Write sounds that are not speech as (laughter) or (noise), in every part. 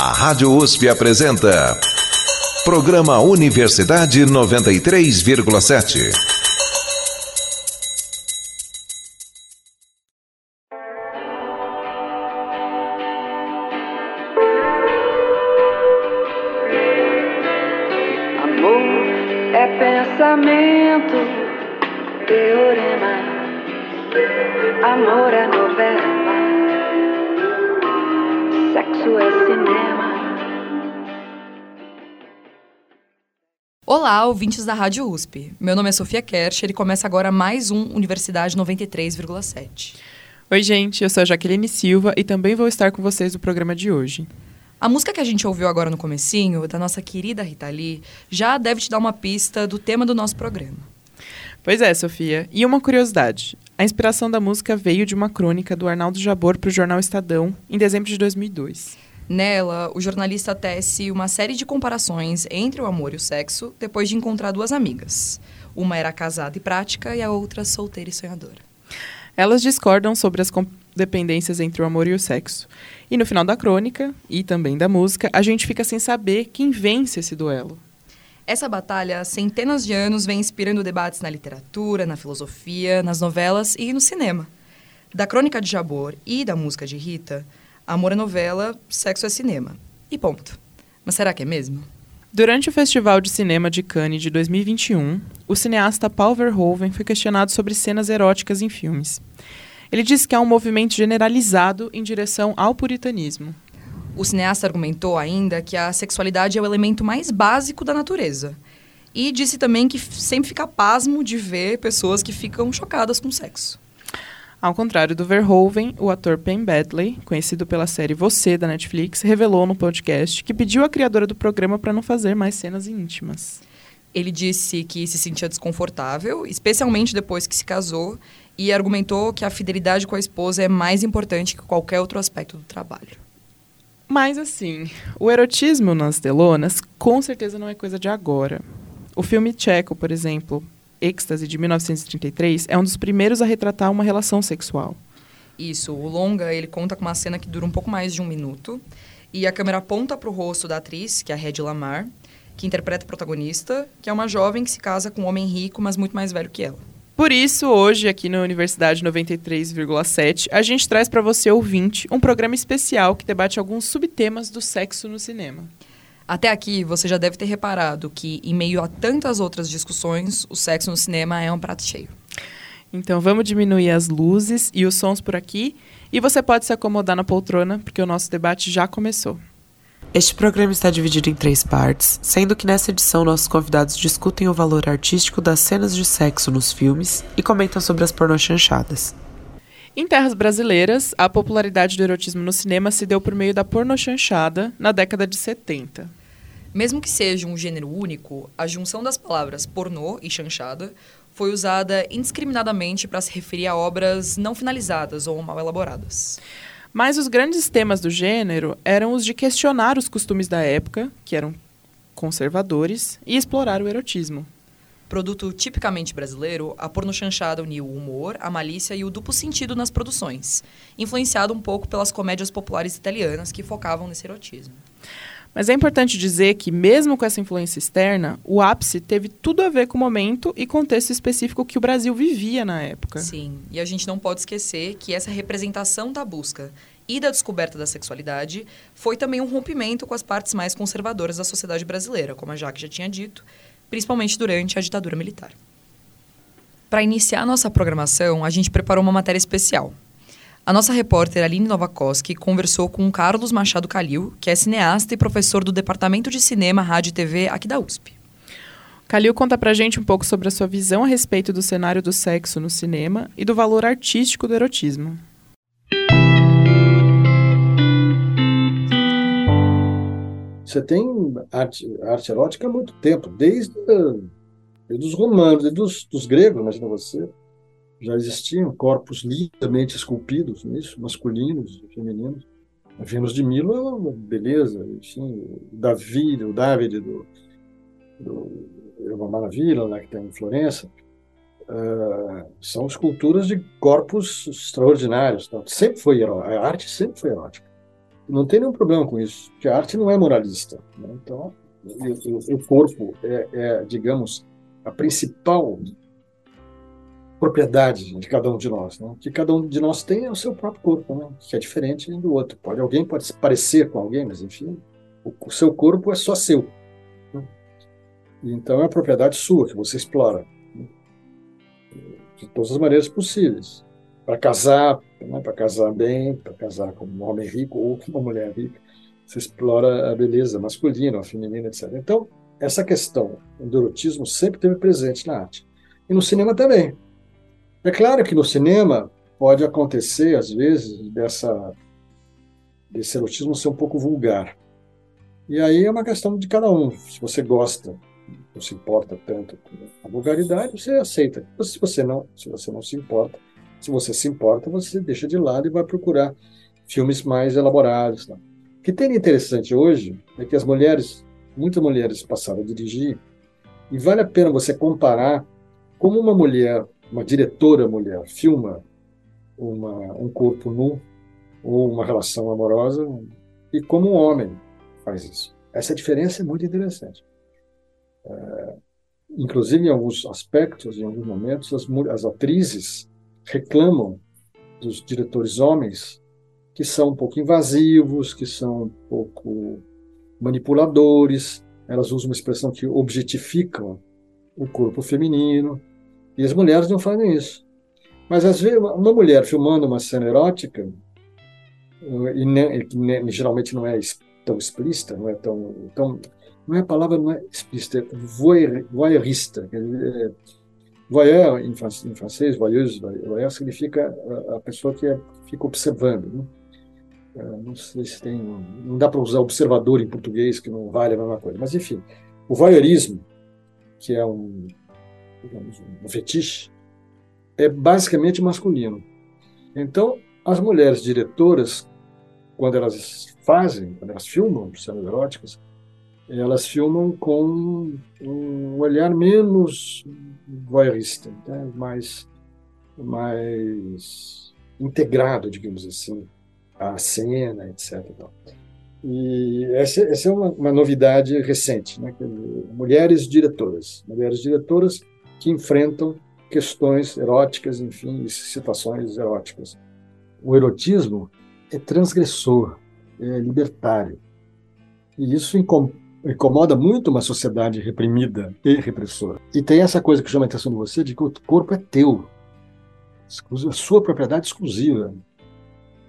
A Rádio USP apresenta. Programa Universidade 93,7. Ouvintes da Rádio USP. Meu nome é Sofia Kercher e começa agora mais um Universidade 93,7. Oi, gente, eu sou a Jaqueline Silva e também vou estar com vocês no programa de hoje. A música que a gente ouviu agora no comecinho, da nossa querida Rita Lee, já deve te dar uma pista do tema do nosso programa. Pois é, Sofia. E uma curiosidade: a inspiração da música veio de uma crônica do Arnaldo Jabor para o jornal Estadão, em dezembro de 2002. Nela, o jornalista tece uma série de comparações entre o amor e o sexo depois de encontrar duas amigas. Uma era casada e prática e a outra solteira e sonhadora. Elas discordam sobre as dependências entre o amor e o sexo. E no final da crônica, e também da música, a gente fica sem saber quem vence esse duelo. Essa batalha, há centenas de anos, vem inspirando debates na literatura, na filosofia, nas novelas e no cinema. Da crônica de Jabor e da música de Rita, amor é novela, sexo é cinema. E ponto. Mas será que é mesmo? Durante o Festival de Cinema de Cannes de 2021, o cineasta Paul Verhoeven foi questionado sobre cenas eróticas em filmes. Ele disse que há um movimento generalizado em direção ao puritanismo. O cineasta argumentou ainda que a sexualidade é o elemento mais básico da natureza. E disse também que sempre fica pasmo de ver pessoas que ficam chocadas com o sexo. Ao contrário do Verhoeven, o ator Penn Badley, conhecido pela série Você da Netflix, revelou no podcast que pediu à criadora do programa para não fazer mais cenas íntimas. Ele disse que se sentia desconfortável, especialmente depois que se casou, e argumentou que a fidelidade com a esposa é mais importante que qualquer outro aspecto do trabalho. Mas assim, o erotismo nas telonas com certeza não é coisa de agora. O filme tcheco, por exemplo, Êxtase, de 1933, é um dos primeiros a retratar uma relação sexual. Isso, o longa, ele conta com uma cena que dura um pouco mais de um minuto, e a câmera aponta para o rosto da atriz, que é a Hedy Lamar, que interpreta a protagonista, que é uma jovem que se casa com um homem rico, mas muito mais velho que ela. Por isso, hoje, aqui na Universidade 93,7, a gente traz para você, ouvinte, um programa especial que debate alguns subtemas do sexo no cinema. Até aqui, você já deve ter reparado que, em meio a tantas outras discussões, o sexo no cinema é um prato cheio. Então, vamos diminuir as luzes e os sons por aqui, e você pode se acomodar na poltrona, porque o nosso debate já começou. Este programa está dividido em três partes, sendo que nessa edição nossos convidados discutem o valor artístico das cenas de sexo nos filmes e comentam sobre as pornochanchadas. Em terras brasileiras, a popularidade do erotismo no cinema se deu por meio da pornochanchada na década de 70. Mesmo que seja um gênero único, a junção das palavras pornô e chanchada foi usada indiscriminadamente para se referir a obras não finalizadas ou mal elaboradas. Mas os grandes temas do gênero eram os de questionar os costumes da época, que eram conservadores, e explorar o erotismo. Produto tipicamente brasileiro, a pornochanchada uniu o humor, a malícia e o duplo sentido nas produções, influenciado um pouco pelas comédias populares italianas que focavam nesse erotismo. Mas é importante dizer que, mesmo com essa influência externa, o ápice teve tudo a ver com o momento e contexto específico que o Brasil vivia na época. Sim, e a gente não pode esquecer que essa representação da busca e da descoberta da sexualidade foi também um rompimento com as partes mais conservadoras da sociedade brasileira, como a Jaque já tinha dito, principalmente durante a ditadura militar. Para iniciar nossa programação, a gente preparou uma matéria especial. A nossa repórter Aline Novakoski conversou com Carlos Machado Calil, que é cineasta e professor do Departamento de Cinema, Rádio e TV aqui da USP. Calil conta pra gente um pouco sobre a sua visão a respeito do cenário do sexo no cinema e do valor artístico do erotismo. Você tem arte, arte erótica há muito tempo, desde, desde os romanos, desde os, dos gregos, imagina você. Já existiam corpos lindamente esculpidos nisso, masculinos e femininos. A Vênus de Milo é uma beleza, enfim, o Davi, o David do, do é uma maravilha, né, que tem em Florença. Uh, são esculturas de corpos extraordinários. Sempre foi a arte sempre foi erótica. não tem nenhum problema com isso, porque a arte não é moralista. Né? Então, o, o corpo é, é, digamos, a principal propriedade de cada um de nós. Né? Que cada um de nós tem é o seu próprio corpo, né? que é diferente do outro. Pode alguém pode se parecer com alguém, mas enfim, o, o seu corpo é só seu. Né? Então é a propriedade sua que você explora né? de todas as maneiras possíveis para casar, né, para casar bem, para casar com um homem rico ou com uma mulher rica, você explora a beleza masculina, a feminina, etc. Então, essa questão do erotismo sempre teve presente na arte. E no cinema também. É claro que no cinema pode acontecer, às vezes, dessa, desse erotismo ser um pouco vulgar. E aí é uma questão de cada um. Se você gosta, não se importa tanto com a vulgaridade, você aceita. Se você não, se você não se importa, se você se importa, você deixa de lado e vai procurar filmes mais elaborados. Tá? O que tem de interessante hoje é que as mulheres, muitas mulheres passaram a dirigir, e vale a pena você comparar como uma mulher, uma diretora mulher, filma uma, um corpo nu ou uma relação amorosa e como um homem faz isso. Essa diferença é muito interessante. É, inclusive, em alguns aspectos, em alguns momentos, as, as atrizes reclamam dos diretores homens que são um pouco invasivos, que são um pouco manipuladores, elas usam uma expressão que objetificam o corpo feminino, e as mulheres não fazem isso. Mas às vezes uma mulher filmando uma cena erótica, e, ne, ne, geralmente não é tão explícita, não é tão, tão não é a palavra não é explícita, é voyeurista, quer dizer, Voyeur, em, francês, voyeuse, voyeur significa a, pessoa que é, fica observando. Né? É, não sei se tem. Não dá para usar observador em português, que não vale a mesma coisa. Mas, enfim, o voyeurismo, que é um, digamos, um fetiche, é basicamente masculino. Então, as mulheres diretoras, quando elas fazem, quando elas filmam cenas eróticas, elas filmam com um olhar menos voyeurista, né? mais, mais integrado, digamos assim, à cena, etc. E essa, essa é uma, uma, novidade recente, né? mulheres diretoras, mulheres diretoras que enfrentam questões eróticas, enfim, situações eróticas. O erotismo é transgressor, é libertário. E isso incomoda muito uma sociedade reprimida e repressora. E tem essa coisa que chama a atenção de você, de que o corpo é teu, a sua propriedade exclusiva.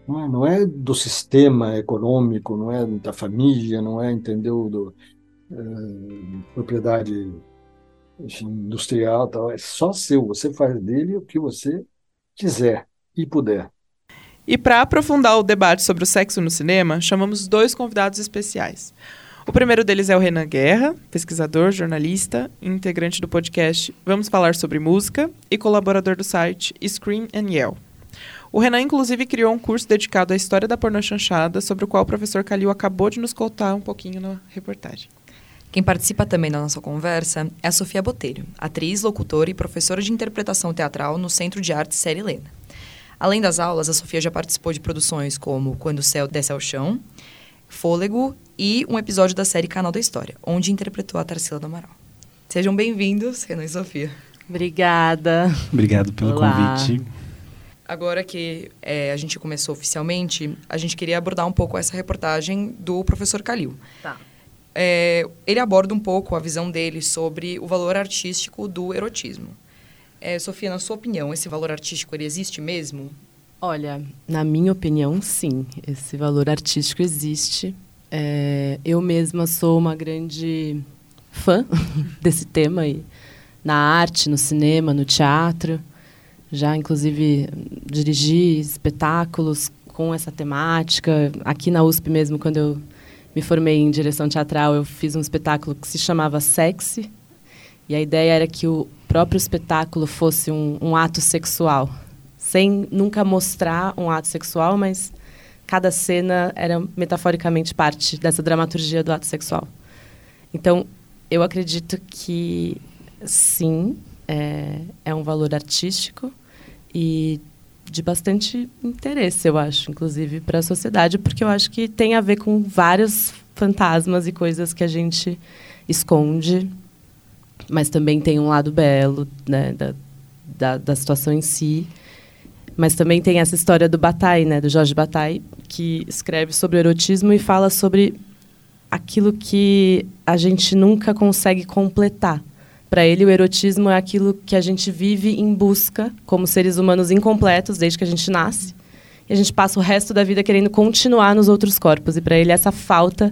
Não é, não é do sistema econômico, não é da família, não é, entendeu, do, é, propriedade industrial, tal. é só seu. Você faz dele o que você quiser e puder. E para aprofundar o debate sobre o sexo no cinema, chamamos dois convidados especiais. O primeiro deles é o Renan Guerra, pesquisador, jornalista integrante do podcast Vamos Falar sobre Música e colaborador do site Scream and Yell. O Renan, inclusive, criou um curso dedicado à história da pornochanchada, sobre o qual o professor Calil acabou de nos contar um pouquinho na reportagem. Quem participa também da nossa conversa é a Sofia Botelho, atriz, locutora e professora de interpretação teatral no Centro de Arte Série Helena. Além das aulas, a Sofia já participou de produções como Quando o Céu Desce ao Chão, Fôlego e um episódio da série Canal da História, onde interpretou a Tarsila do Amaral. Sejam bem-vindos, Renan e Sofia. Obrigada. Obrigado pelo Olá. convite. Agora que é, a gente começou oficialmente, a gente queria abordar um pouco essa reportagem do professor Calil. Tá. É, ele aborda um pouco a visão dele sobre o valor artístico do erotismo. É, Sofia, na sua opinião, esse valor artístico ele existe mesmo? Olha, na minha opinião, sim. Esse valor artístico existe. É, eu mesma sou uma grande fã (laughs) desse tema aí, na arte, no cinema, no teatro. Já, inclusive, dirigi espetáculos com essa temática. Aqui na USP mesmo, quando eu me formei em direção teatral, eu fiz um espetáculo que se chamava Sexy. E a ideia era que o próprio espetáculo fosse um, um ato sexual. Sem nunca mostrar um ato sexual, mas cada cena era metaforicamente parte dessa dramaturgia do ato sexual. Então, eu acredito que sim, é, é um valor artístico e de bastante interesse, eu acho, inclusive para a sociedade, porque eu acho que tem a ver com vários fantasmas e coisas que a gente esconde, mas também tem um lado belo né, da, da, da situação em si. Mas também tem essa história do Bataille, né, do Jorge Bataille, que escreve sobre erotismo e fala sobre aquilo que a gente nunca consegue completar. Para ele, o erotismo é aquilo que a gente vive em busca, como seres humanos incompletos, desde que a gente nasce. E a gente passa o resto da vida querendo continuar nos outros corpos. E para ele, essa falta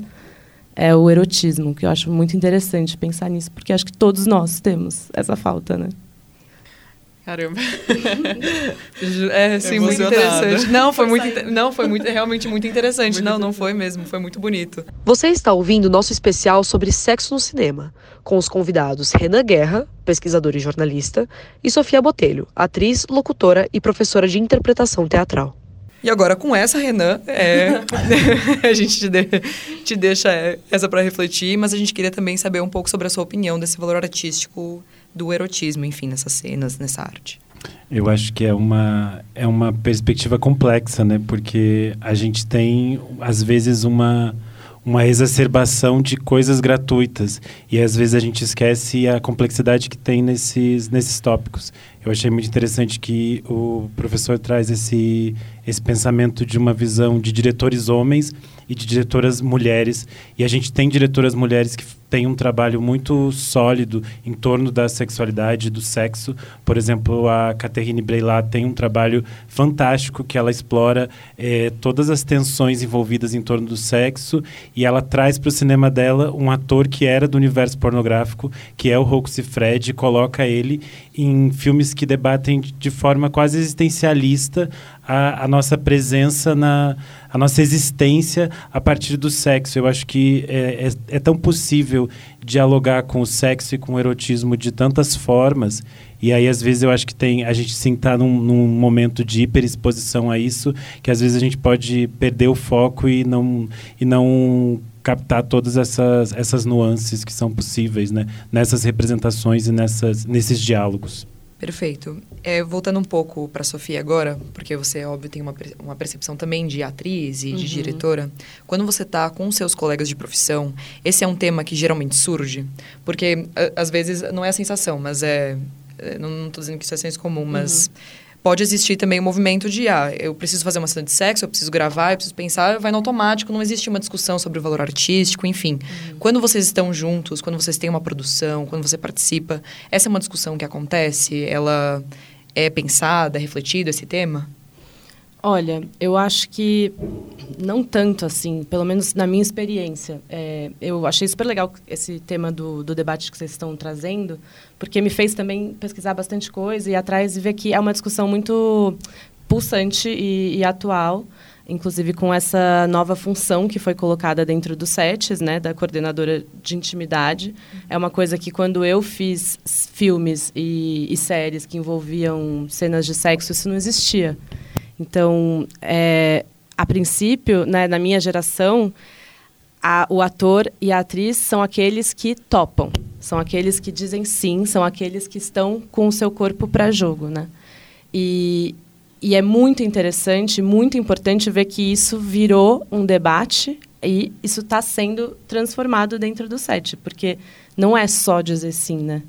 é o erotismo, que eu acho muito interessante pensar nisso, porque acho que todos nós temos essa falta, né? Caramba. (laughs) É, sim, muito interessante. Não, foi muito, não, foi muito, realmente muito interessante. Muito não, não foi mesmo, foi muito bonito. Você está ouvindo o nosso especial sobre sexo no cinema, com os convidados Renan Guerra, pesquisador e jornalista, e Sofia Botelho, atriz, locutora e professora de interpretação teatral. E agora com essa, Renan, é, (laughs) a gente te, de- te deixa é, essa para refletir, mas a gente queria também saber um pouco sobre a sua opinião desse valor artístico do erotismo, enfim, nessas cenas, nessa arte. Eu acho que é uma, é uma perspectiva complexa, né? Porque a gente tem, às vezes, uma, uma exacerbação de coisas gratuitas. E às vezes a gente esquece a complexidade que tem nesses, nesses tópicos. Eu achei muito interessante que o professor traz esse, esse pensamento de uma visão de diretores homens e de diretoras mulheres. E a gente tem diretoras mulheres que têm um trabalho muito sólido em torno da sexualidade, do sexo. Por exemplo, a Catherine Breillat tem um trabalho fantástico que ela explora eh, todas as tensões envolvidas em torno do sexo e ela traz para o cinema dela um ator que era do universo pornográfico, que é o Rocco Siffredi, e coloca ele em filmes que debatem de forma quase existencialista a, a nossa presença na a nossa existência a partir do sexo. Eu acho que é, é, é tão possível dialogar com o sexo e com o erotismo de tantas formas. E aí, às vezes, eu acho que tem a gente sim está num, num momento de hiperexposição a isso, que às vezes a gente pode perder o foco e não, e não captar todas essas, essas nuances que são possíveis né? nessas representações e nessas, nesses diálogos. Perfeito. É, voltando um pouco para Sofia agora, porque você, óbvio, tem uma, uma percepção também de atriz e de Uhum. diretora. Quando você está com seus colegas de profissão, esse é um tema que geralmente surge? Porque, a- às vezes, não é a sensação, mas é... é, Não estou dizendo que isso é senso comum, mas... Pode existir também o movimento de, ah, eu preciso fazer uma cena de sexo, eu preciso gravar, eu preciso pensar, vai no automático, não existe uma discussão sobre o valor artístico, enfim. Quando vocês estão juntos, quando vocês têm uma produção, quando você participa, essa é uma discussão que acontece? Ela é pensada, é refletida esse tema? Olha, eu acho que não tanto assim, pelo menos na minha experiência. É, eu achei super legal esse tema do, do debate que vocês estão trazendo, porque me fez também pesquisar bastante coisa e atrás e ver que é uma discussão muito pulsante e, e atual, inclusive com essa nova função que foi colocada dentro dos sets, né, da coordenadora de intimidade. É uma coisa que quando eu fiz filmes e, e séries que envolviam cenas de sexo, isso não existia. Então, é, a princípio, né, na minha geração, a- o ator e a atriz são aqueles que topam, são aqueles que dizem sim, são aqueles que estão com o seu corpo para jogo, né? E, e é muito interessante, muito importante ver que isso virou um debate e isso está sendo transformado dentro do set, porque não é só dizer sim, né?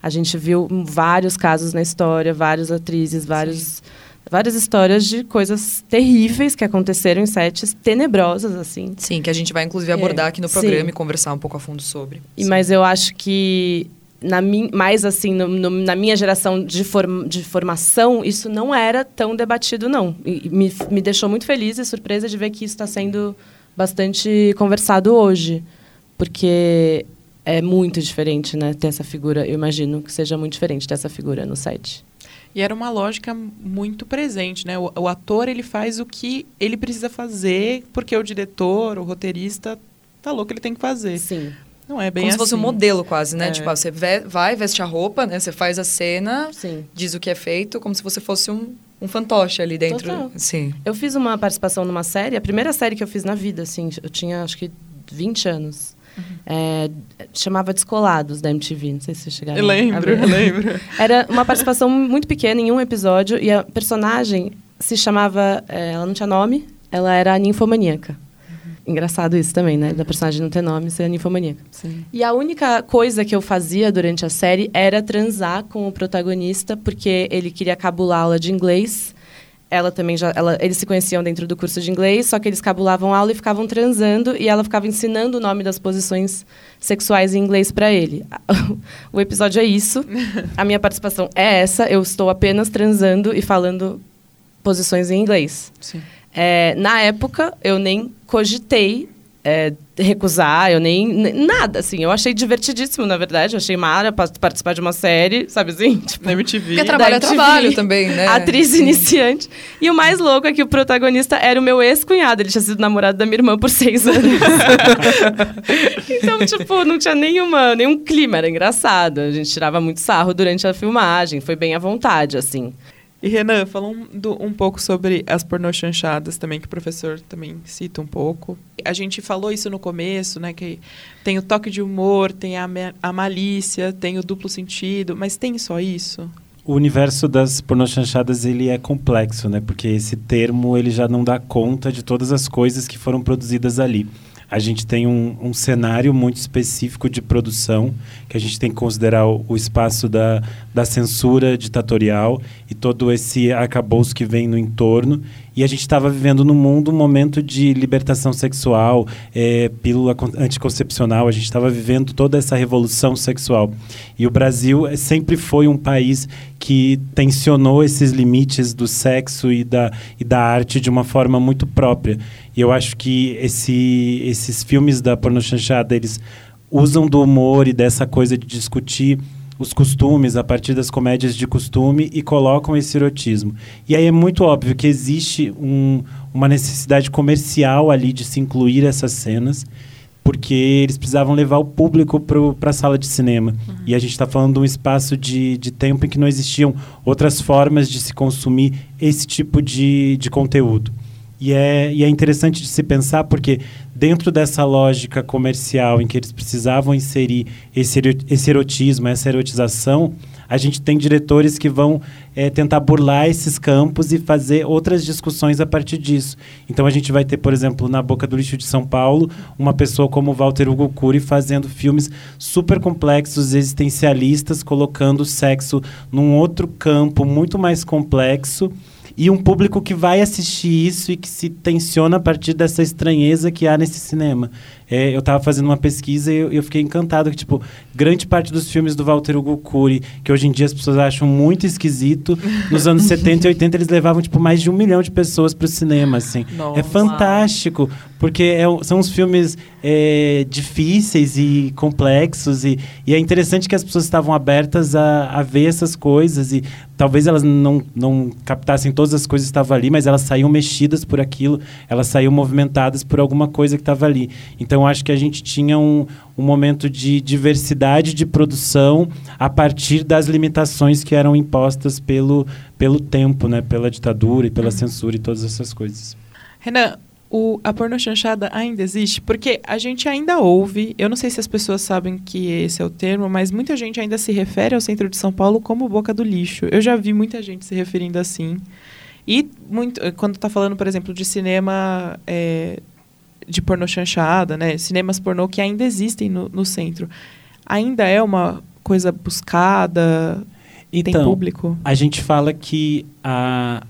A gente viu vários casos na história, várias atrizes, vários, várias histórias de coisas terríveis que aconteceram em sets tenebrosas, assim. Sim, que a gente vai inclusive É, abordar aqui no sim. programa e conversar um pouco a fundo sobre. E, mas eu acho que, na min, mais assim, no- no- na minha geração de, form, de formação, isso não era tão debatido, não. E me, me deixou muito feliz e surpresa de ver que isso está sendo bastante conversado hoje. Porque é muito diferente, né, ter essa figura. Eu imagino que seja muito diferente ter essa figura no set. E era uma lógica muito presente, né? O, o ator, ele faz o que ele precisa fazer, porque o diretor, o roteirista, falou que ele tem que fazer. Sim. Não é bem Como se assim. fosse um modelo quase, né? É. Tipo, ah, você vai, veste a roupa, né? Você faz a cena, Sim. diz o que é feito, como se você fosse um, um fantoche ali dentro. Total. Sim. Eu fiz uma participação numa série, a primeira série que eu fiz na vida, assim, eu tinha acho que 20 anos. É, chamava Descolados da MTV, não sei se vocês chegaram Eu a lembro, ver. (laughs) eu lembro. Era uma participação muito pequena em um episódio e a personagem se chamava. eh, ela não tinha nome, ela era a ninfomaníaca. Engraçado isso também, né? Da personagem não ter nome ser a ninfomaníaca. Sim. E a única coisa que eu fazia durante a série era transar com o protagonista, porque ele queria cabulá-la de inglês. Ela também já. Ela, eles se conheciam dentro do curso de inglês, só que eles cabulavam aula e ficavam transando, e ela ficava ensinando o nome das posições sexuais em inglês para ele. (laughs) O episódio é isso. A minha participação é essa. Eu estou apenas transando e falando posições em inglês. É, na época, eu nem cogitei é, recusar, eu nem, nem- Nada, assim. Eu achei divertidíssimo, na verdade. Eu achei mara pa- participar de uma série, sabe assim? (laughs) Tipo, Na MTV. Porque trabalho é trabalho também, né? (laughs) Atriz Sim. iniciante. E o mais louco é que o protagonista era o meu ex-cunhado. Ele tinha sido namorado da minha irmã por seis anos. (laughs) então, tipo, não tinha nenhuma, nenhum clima. Era engraçado. A gente tirava muito sarro durante a filmagem. Foi bem à vontade, assim. E Renan, fala um, um pouco sobre as pornochanchadas também, que o professor também cita um pouco. A gente falou isso no começo, né? Que tem o toque de humor, tem a, a malícia, tem o duplo sentido, mas tem só isso? O universo das pornochanchadas ele é complexo, né? Porque esse termo ele já não dá conta de todas as coisas que foram produzidas ali. A gente tem um, um cenário muito específico de produção, que a gente tem que considerar o, o espaço da, da censura ditatorial e todo esse arcabouço que vem no entorno. E a gente estava vivendo no mundo um momento de libertação sexual, eh, pílula con- anticoncepcional, a gente estava vivendo toda essa revolução sexual. E o Brasil eh, sempre foi um país que tensionou esses limites do sexo e da, e da arte de uma forma muito própria. E eu acho que esse, esses filmes da pornochanchada, eles usam do humor e dessa coisa de discutir os costumes a partir das comédias de costume e colocam esse erotismo. E aí é muito óbvio que existe um- uma necessidade comercial ali de se incluir essas cenas, porque eles precisavam levar o público para a sala de cinema. E a gente está falando de um espaço de, de tempo em que não existiam outras formas de se consumir esse tipo de, de conteúdo. E é, e é interessante de se pensar porque dentro dessa lógica comercial em que eles precisavam inserir esse, ero- esse erotismo, essa erotização, a gente tem diretores que vão eh, tentar burlar esses campos e fazer outras discussões a partir disso. Então a gente vai ter, por exemplo, na Boca do Lixo de São Paulo, uma pessoa como Walter Hugo Cury fazendo filmes super complexos, existencialistas, colocando o sexo num outro campo muito mais complexo e um público que vai assistir isso e que se tensiona a partir dessa estranheza que há nesse cinema. É, eu estava fazendo uma pesquisa e eu, eu fiquei encantado que, tipo, grande parte dos filmes do Walter Hugo Cury, que hoje em dia as pessoas acham muito esquisito, nos anos (laughs) 70 e 80 eles levavam, tipo, mais de um milhão de pessoas para o cinema, assim. Nossa. É fantástico, porque é são uns filmes é, difíceis e complexos e, e é interessante que as pessoas estavam abertas a, a ver essas coisas e talvez elas não, não captassem todas as coisas que estavam ali, mas elas saíam mexidas por aquilo, elas saíam movimentadas por alguma coisa que estava ali. Então acho que a gente tinha um, um momento de diversidade de produção a partir das limitações que eram impostas pelo, pelo tempo, né? pela ditadura e pela censura e todas essas coisas. Renan, o, a pornochanchada ainda existe? Porque a gente ainda ouve, eu não sei se as pessoas sabem que esse é o termo, mas muita gente ainda se refere ao centro de São Paulo como boca do lixo. Eu já vi muita gente se referindo assim. E muito, quando está falando, por exemplo, de cinema eh, de pornochanchada, né? Cinemas pornô que ainda existem no, no centro. Ainda é uma coisa buscada? tem Então, público? A gente fala que a,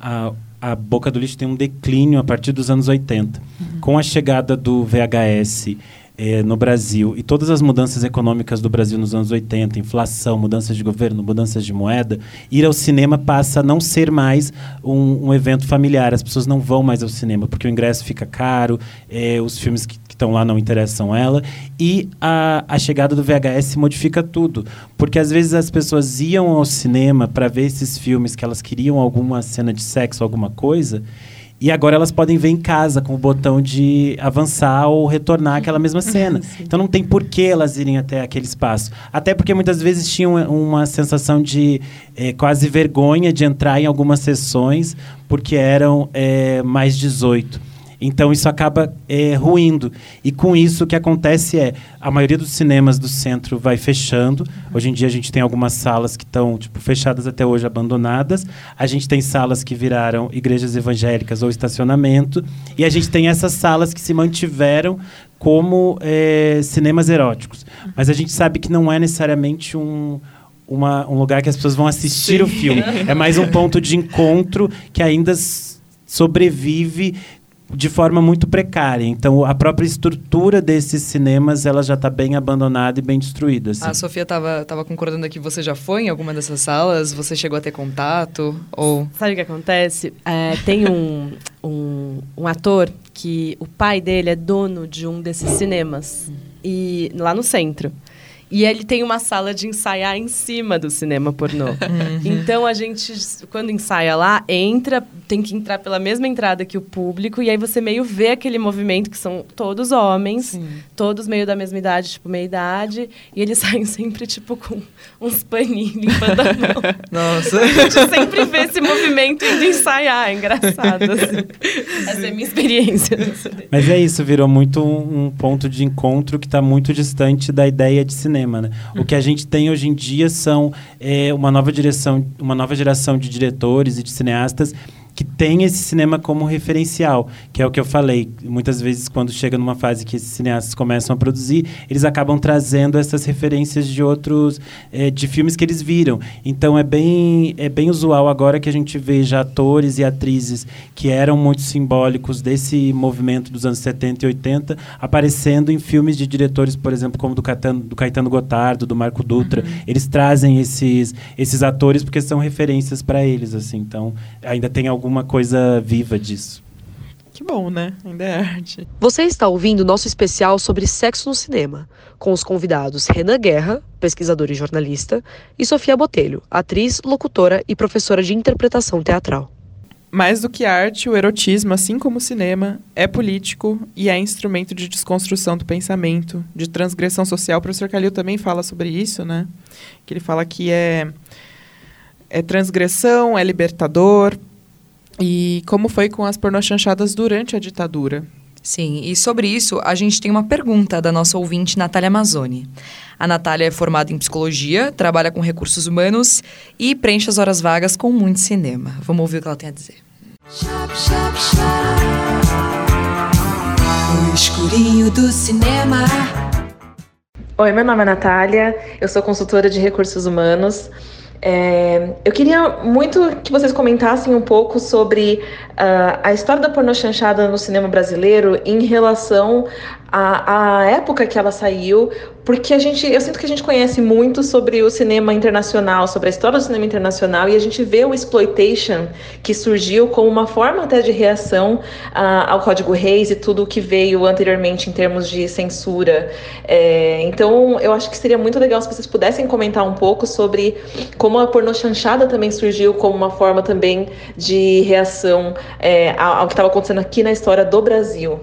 a, a Boca do Lixo tem um declínio a partir dos anos 80. Com a chegada do VHS eh, no Brasil e todas as mudanças econômicas do Brasil nos anos 80, inflação, mudanças de governo, mudanças de moeda, ir ao cinema passa a não ser mais um, um evento familiar. As pessoas não vão mais ao cinema porque o ingresso fica caro, eh, os filmes que estão lá não interessam ela. E a, a chegada do VHS modifica tudo. Porque às vezes as pessoas iam ao cinema para ver esses filmes que elas queriam alguma cena de sexo, alguma coisa. E agora elas podem ver em casa com o botão de avançar ou retornar aquela mesma cena. (laughs) então não tem por que elas irem até aquele espaço. Até porque muitas vezes tinham uma sensação de eh, quase vergonha de entrar em algumas sessões porque eram eh, mais 18. Então isso acaba é, ruindo. E com isso o que acontece é a maioria dos cinemas do centro vai fechando. Hoje em dia a gente tem algumas salas que estão tipo, fechadas até hoje, abandonadas. A gente tem salas que viraram igrejas evangélicas ou estacionamento. E a gente tem essas salas que se mantiveram como é, cinemas eróticos. Mas a gente sabe que não é necessariamente um, uma, um lugar que as pessoas vão assistir Sim. o filme. É mais um ponto de encontro que ainda sobrevive de forma muito precária. Então, a própria estrutura desses cinemas ela já está bem abandonada e bem destruída. assim. A Sofia estava tava concordando aqui. Você já foi em alguma dessas salas? Você chegou a ter contato? Ou... Sabe o que acontece? É, tem um, um, um ator que o pai dele é dono de um desses cinemas. E, lá no centro. E ele tem uma sala de ensaiar em cima do cinema pornô. (laughs) Então a gente, quando ensaia lá, entra, tem que entrar pela mesma entrada que o público, e aí você meio vê aquele movimento que são todos homens, todos meio da mesma idade, tipo meia idade, e eles (laughs) saem sempre, tipo, com uns paninhos limpando a mão. (laughs) Nossa. A gente sempre vê esse movimento indo ensaiar, é engraçado. assim. Essa é a minha experiência. Mas é isso, virou muito um, um ponto de encontro que está muito distante da ideia de cinema. Né? O que a gente tem hoje em dia são é, uma nova direção, uma nova geração de diretores e de cineastas que tem esse cinema como referencial, que é o que eu falei. Muitas vezes, quando chega numa fase que esses cineastas começam a produzir, eles acabam trazendo essas referências de outros, eh, de filmes que eles viram. Então, é bem, é bem usual agora que a gente veja atores e atrizes que eram muito simbólicos desse movimento dos anos 70 e 80 aparecendo em filmes de diretores, por exemplo, como do Caetano, do Caetano Gotardo, do Marco Dutra. Eles trazem esses, esses atores porque são referências para eles, assim. Então, ainda tem alguma coisa viva disso. Que bom, né? Ainda é arte. Você está ouvindo nosso especial sobre sexo no cinema, com os convidados Renan Guerra, pesquisador e jornalista, e Sofia Botelho, atriz, locutora e professora de interpretação teatral. Mais do que arte, o erotismo, assim como o cinema, é político e é instrumento de desconstrução do pensamento, de transgressão social. O professor Calil também fala sobre isso, né? Que ele fala que é, é transgressão, é libertador. E como foi com as pornochanchadas durante a ditadura. Sim, e sobre isso, a gente tem uma pergunta da nossa ouvinte Natália Mazzoni. A Natália é formada em psicologia, trabalha com recursos humanos e preenche as horas vagas com muito cinema. Vamos ouvir o que ela tem a dizer. O escurinho do cinema. Oi, meu nome é Natália, eu sou consultora de recursos humanos. É, eu queria muito que vocês comentassem um pouco sobre uh, a história da pornochanchada no cinema brasileiro em relação à, à época que ela saiu, porque a gente, eu sinto que a gente conhece muito sobre o cinema internacional, sobre a história do cinema internacional, e a gente vê o exploitation que surgiu como uma forma até de reação uh, ao Código Reis e tudo o que veio anteriormente em termos de censura. É, então, eu acho que seria muito legal se vocês pudessem comentar um pouco sobre como a pornochanchada também surgiu como uma forma também de reação é, ao, ao que estava acontecendo aqui na história do Brasil.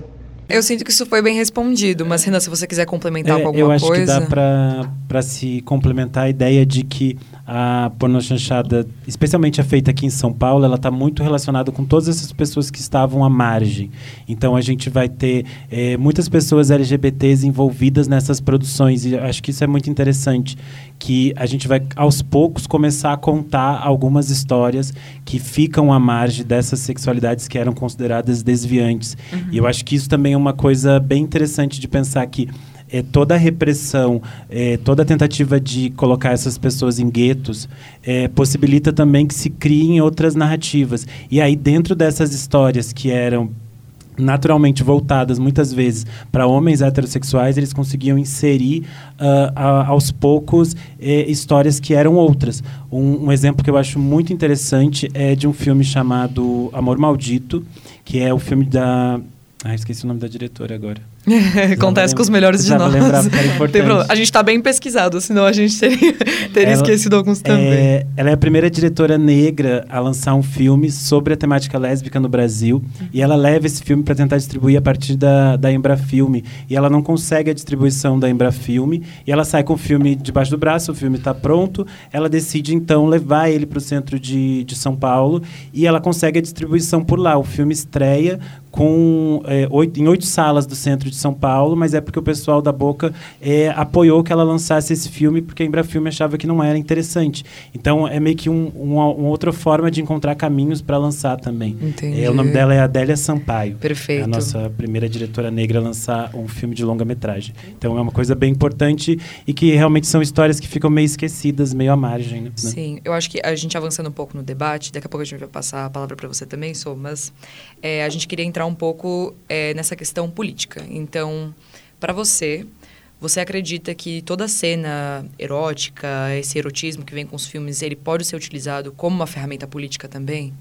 Eu sinto que isso foi bem respondido, mas Renan, se você quiser complementar É, com alguma eu acho coisa. que dá para se complementar a ideia de que a pornochanchada, especialmente a feita aqui em São Paulo, ela está muito relacionada com todas essas pessoas que estavam à margem. Então a gente vai ter eh, muitas pessoas LGBTs envolvidas nessas produções e acho que isso é muito interessante, que a gente vai aos poucos começar a contar algumas histórias que ficam à margem dessas sexualidades que eram consideradas desviantes. E eu acho que isso também é uma coisa bem interessante de pensar que é, toda a repressão, é, toda a tentativa de colocar essas pessoas em guetos é, possibilita também que se criem outras narrativas. E aí, dentro dessas histórias que eram naturalmente voltadas muitas vezes para homens heterossexuais, eles conseguiam inserir uh, a, aos poucos eh, histórias que eram outras. Um, um, exemplo que eu acho muito interessante é de um filme chamado Amor Maldito, que é o filme da. Ah, esqueci o nome da diretora agora. (laughs) Acontece com os melhores de nós. Lembrar. (laughs) A gente está bem pesquisado, senão a gente teria, (laughs) teria ela, esquecido alguns também. É, ela é a primeira diretora negra a lançar um filme sobre a temática lésbica no Brasil. Uhum. E ela leva esse filme para tentar distribuir a partir da, da Embrafilme. E ela não consegue a distribuição da Embrafilme. E ela sai com o filme debaixo do braço, o filme está pronto. Ela decide, então, levar ele para o centro de, de São Paulo. E ela consegue a distribuição por lá. O filme estreia com é, oito, em oito salas do centro de São Paulo, mas é porque o pessoal da Boca é, apoiou que ela lançasse esse filme, porque a Embrafilme achava que não era interessante. Então é meio que um, uma, uma outra forma de encontrar caminhos para lançar também. É, o nome dela é Adélia Sampaio. Perfeito. É a nossa primeira diretora negra a lançar um filme de longa-metragem. Então é uma coisa bem importante e que realmente são histórias que ficam meio esquecidas, meio à margem. Né? Sim, eu acho que a gente avançando um pouco no debate, daqui a pouco a gente vai passar a palavra para você também, Sou, mas é, a gente queria entrar um pouco é, nessa questão política. Então, para você, você acredita que toda cena erótica, esse erotismo que vem com os filmes, ele pode ser utilizado como uma ferramenta política também?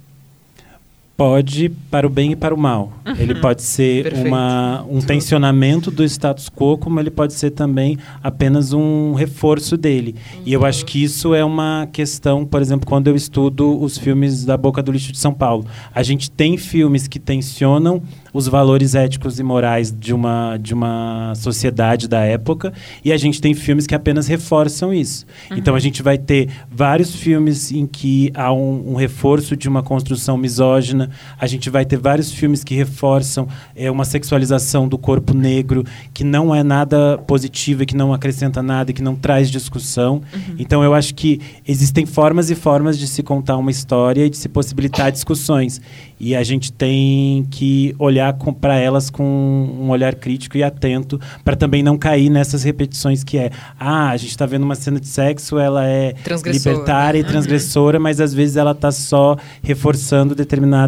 Pode para o bem e para o mal. Uhum. Ele pode ser uma, um tensionamento do status quo, como ele pode ser também apenas um reforço dele. Uhum. E eu acho que isso é uma questão, por exemplo, quando eu estudo os filmes da Boca do Lixo de São Paulo. A gente tem filmes que tensionam os valores éticos e morais de uma, de uma sociedade da época, e a gente tem filmes que apenas reforçam isso. Uhum. Então a gente vai ter vários filmes em que há um, um, reforço de uma construção misógina, a gente vai ter vários filmes que reforçam é, uma sexualização do corpo negro, que não é nada positivo e que não acrescenta nada e que não traz discussão. Uhum. Então eu acho que existem formas e formas de se contar uma história e de se possibilitar discussões. E a gente tem que olhar para elas com um olhar crítico e atento, para também não cair nessas repetições que é, ah, a gente está vendo uma cena de sexo, ela é libertária e uhum. transgressora, mas às vezes ela está só reforçando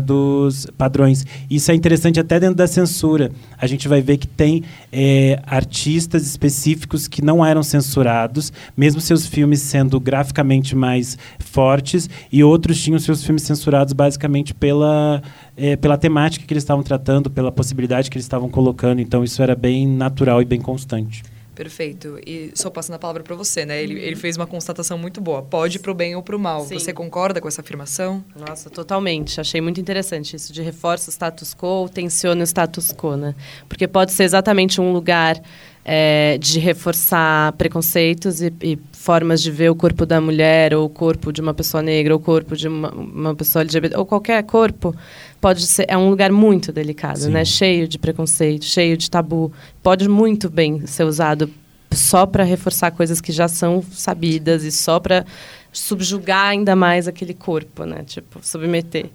determinados padrões. Isso é interessante até dentro da censura. A gente vai ver que tem é, artistas específicos que não eram censurados, mesmo seus filmes sendo graficamente mais fortes, e outros tinham seus filmes censurados basicamente pela é, pela temática que eles estavam tratando, pela possibilidade que eles estavam colocando. Então, isso era bem natural e bem constante. Perfeito. E só passando a palavra para você, né? Ele, ele fez uma constatação muito boa. Pode para o bem ou para o mal. Sim. Você concorda com essa afirmação? Nossa, totalmente. Achei muito interessante isso de reforça o status quo, tensiona o status quo, né? Porque pode ser exatamente um lugar é, de reforçar preconceitos e, e, formas de ver o corpo da mulher, ou o corpo de uma pessoa negra, ou o corpo de uma, uma pessoa LGBT, ou qualquer corpo, pode ser é um lugar muito delicado, Sim. né? Cheio de preconceito, cheio de tabu. Pode muito bem ser usado só para reforçar coisas que já são sabidas e só para subjugar ainda mais aquele corpo, né? Tipo, submeter.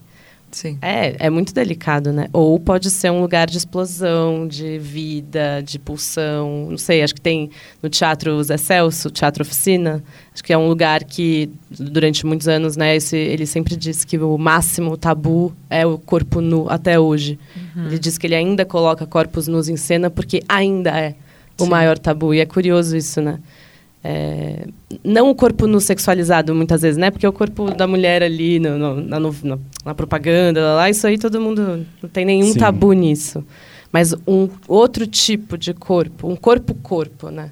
Sim. É, é muito delicado, né? Ou pode ser um lugar de explosão, de vida, de pulsão. Não sei, acho que tem no Teatro Zé Celso, Teatro Oficina. Acho que é um lugar que, durante muitos anos, né, esse, ele sempre disse que o máximo tabu é o corpo nu, até hoje. Uhum. Ele diz que ele ainda coloca corpos nus em cena porque ainda é o Sim. maior tabu. E é curioso isso, né? É, não o corpo no sexualizado, muitas vezes, né? Porque o corpo da mulher ali no, no, na, no, na, propaganda, lá, isso aí todo mundo não tem nenhum Sim. tabu nisso. Mas um outro tipo de corpo, um corpo-corpo, né?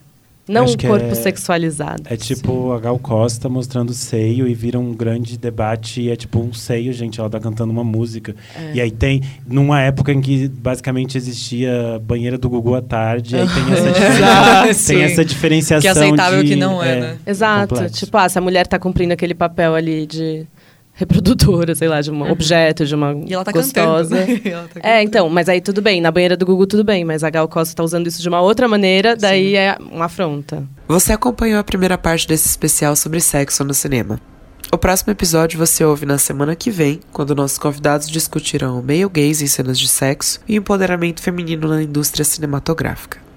Não um corpo é, sexualizado. É tipo a Gal Costa mostrando seio e vira um grande debate. E é tipo um seio, gente. Ela tá cantando uma música. É. E aí tem, numa época em que basicamente existia banheira do Gugu à tarde, aí tem essa, (laughs) tem essa diferenciação. Que é aceitável de, que não é, é né? Exato. Complexo. Tipo, ah, se a mulher tá cumprindo aquele papel ali de reprodutora, sei lá, de um uhum. objeto, de uma e ela tá gostosa. Cantando, né? (laughs) ela tá é, então, mas aí tudo bem, na banheira do Google tudo bem, mas a Gal Costa tá usando isso de uma outra maneira, daí Sim. é uma afronta. Você acompanhou a primeira parte desse especial sobre sexo no cinema. O próximo episódio você ouve na semana que vem, quando nossos convidados discutirão o meio gays em cenas de sexo e o empoderamento feminino na indústria cinematográfica.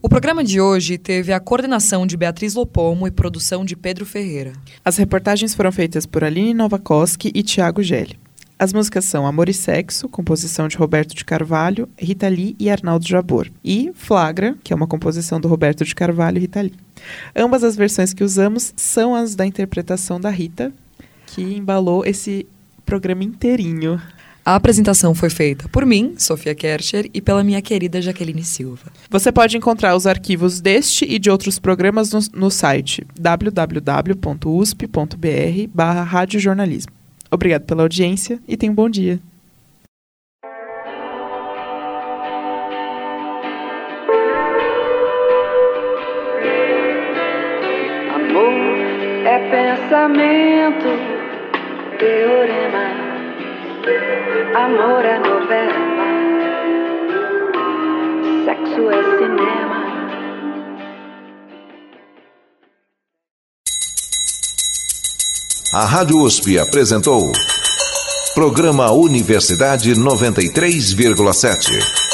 O programa de hoje teve a coordenação de Beatriz Lopomo e produção de Pedro Ferreira. As reportagens foram feitas por Aline Novakoski e Tiago Gelli. As músicas são Amor e Sexo, composição de Roberto de Carvalho, Rita Lee e Arnaldo Jabor. E Flagra, que é uma composição do Roberto de Carvalho e Rita Lee. Ambas as versões que usamos são as da interpretação da Rita, que embalou esse programa inteirinho. A apresentação foi feita por mim, Sofia Kercher, e pela minha querida Jaqueline Silva. Você pode encontrar os arquivos deste e de outros programas no, no site www.usp.br barra radiojornalismo. Obrigado pela audiência e tenha um bom dia. Amor é pensamento, teorema Amor é novela, sexo é cinema. A Rádio USP apresentou Programa Universidade 93,7.